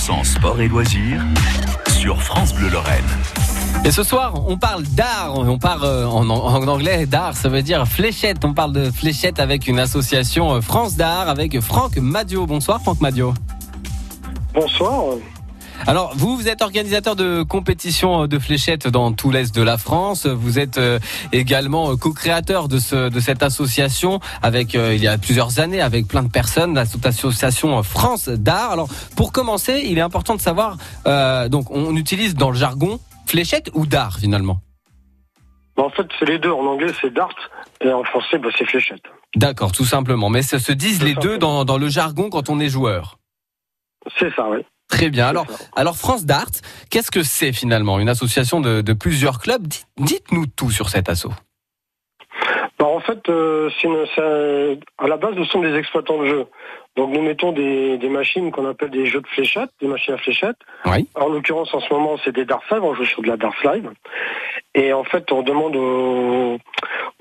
100% sport et loisirs sur France Bleu Lorraine. Et ce soir, on parle d'art. On parle euh, en, en anglais d'art, ça veut dire fléchette. On parle de fléchette avec une association euh, France d'art avec Franck Madio. Bonsoir Franck Madio. Bonsoir. Alors, vous, vous êtes organisateur de compétitions de fléchettes dans tout l'Est de la France. Vous êtes euh, également co-créateur de, ce, de cette association avec, euh, il y a plusieurs années, avec plein de personnes, l'association France d'Art. Alors, pour commencer, il est important de savoir, euh, donc, on utilise dans le jargon fléchette ou d'art finalement? En fait, c'est les deux. En anglais, c'est dart et en français, bah, c'est fléchette. D'accord, tout simplement. Mais ça se disent les deux dans, dans le jargon quand on est joueur. C'est ça, oui. Très bien. Alors, alors France Dart, qu'est-ce que c'est finalement? Une association de, de plusieurs clubs? Dites-nous tout sur cet assaut. Bah, en fait, euh, une, ça, à la base, nous sommes des exploitants de jeux. Donc nous mettons des, des machines qu'on appelle des jeux de fléchettes, des machines à fléchettes. Oui. En l'occurrence, en ce moment, c'est des Dart Live, on joue sur de la Dart Live. Et en fait, on demande aux,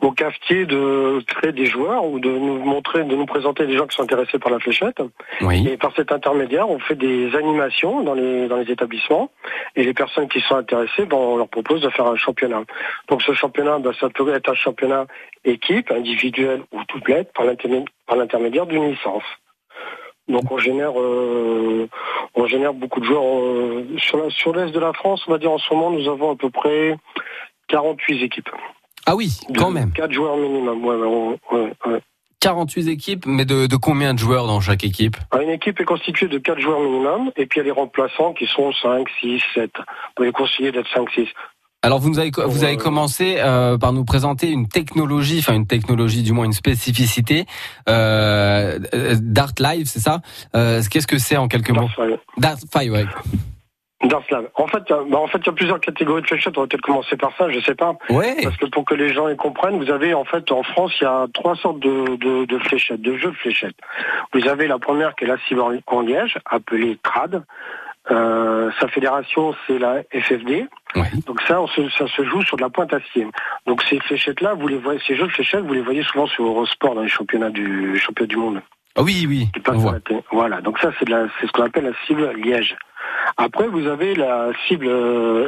aux cafetiers de créer des joueurs ou de nous montrer, de nous présenter des gens qui sont intéressés par la fléchette. Oui. Et par cet intermédiaire, on fait des animations dans les, dans les établissements. Et les personnes qui sont intéressées, ben, on leur propose de faire un championnat. Donc ce championnat, ben, ça peut être un championnat équipe, individuel ou doublette par l'intermédiaire d'une licence. Donc on génère, euh, on génère beaucoup de joueurs euh, sur la, sur l'est de la France. On va dire en ce moment, nous avons à peu près 48 équipes. Ah oui, quand même. 4 joueurs minimum. Ouais, ouais, ouais, ouais. 48 équipes, mais de, de, combien de joueurs dans chaque équipe? Une équipe est constituée de 4 joueurs minimum, et puis il y a les remplaçants qui sont 5, 6, 7. Vous pouvez conseiller d'être 5, 6. Alors vous avez vous avez commencé euh, par nous présenter une technologie, enfin une technologie du moins une spécificité euh, Dart Live, c'est ça? Euh, Qu'est-ce que c'est en quelques mots? Dart Live, ouais. En fait, bah en fait, il y a plusieurs catégories de fléchettes. On va peut-être commencer par ça, je sais pas. Ouais. Parce que pour que les gens y comprennent, vous avez en fait en France, il y a trois sortes de, de, de fléchettes, de jeux de fléchettes. Vous avez la première qui est la cible en liège, appelée TRAD. Euh, sa fédération, c'est la FFD. Oui. Donc ça, on se, ça se joue sur de la pointe acier. Donc ces fléchettes-là, vous les voyez, ces jeux de fléchettes, vous les voyez souvent sur Eurosport dans les championnats du championnat du monde. Ah oui, oui. On voit. Voilà. Donc ça, c'est ce qu'on appelle la cible liège. Après, vous avez la cible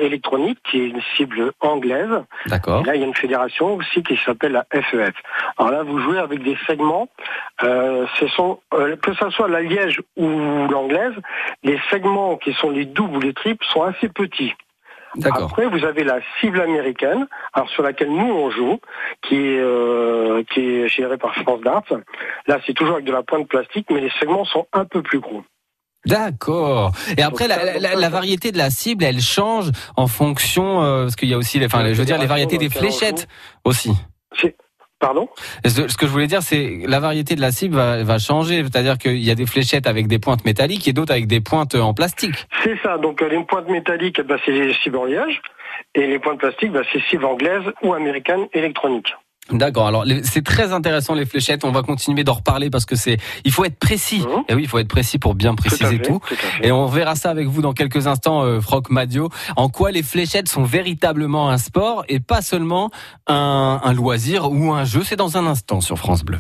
électronique qui est une cible anglaise. D'accord. Là, il y a une fédération aussi qui s'appelle la FEF. Alors là, vous jouez avec des segments. Euh, ce sont euh, que ce soit la liège ou l'anglaise, les segments qui sont les doubles ou les triples sont assez petits. Après, vous avez la cible américaine, alors sur laquelle nous on joue, qui est euh, qui est gérée par France Darts. Là, c'est toujours avec de la pointe plastique, mais les segments sont un peu plus gros. D'accord. Et après, la, la, la, variété de la cible, elle change en fonction, euh, parce qu'il y a aussi, les, enfin, je veux dire, les variétés des fléchettes aussi. Pardon? Ce que je voulais dire, c'est la variété de la cible va, va changer. C'est-à-dire qu'il y a des fléchettes avec des pointes métalliques et d'autres avec des pointes en plastique. C'est ça. Donc les pointes métalliques, bah, c'est les cibles en liège. Et les pointes plastiques, bah, c'est cibles anglaises ou américaines électroniques. D'accord. Alors c'est très intéressant les fléchettes. On va continuer d'en reparler parce que c'est il faut être précis. Mmh. Et oui, il faut être précis pour bien préciser tout. tout. tout et on verra ça avec vous dans quelques instants, euh, Franck Madio. En quoi les fléchettes sont véritablement un sport et pas seulement un, un loisir ou un jeu? C'est dans un instant sur France Bleu.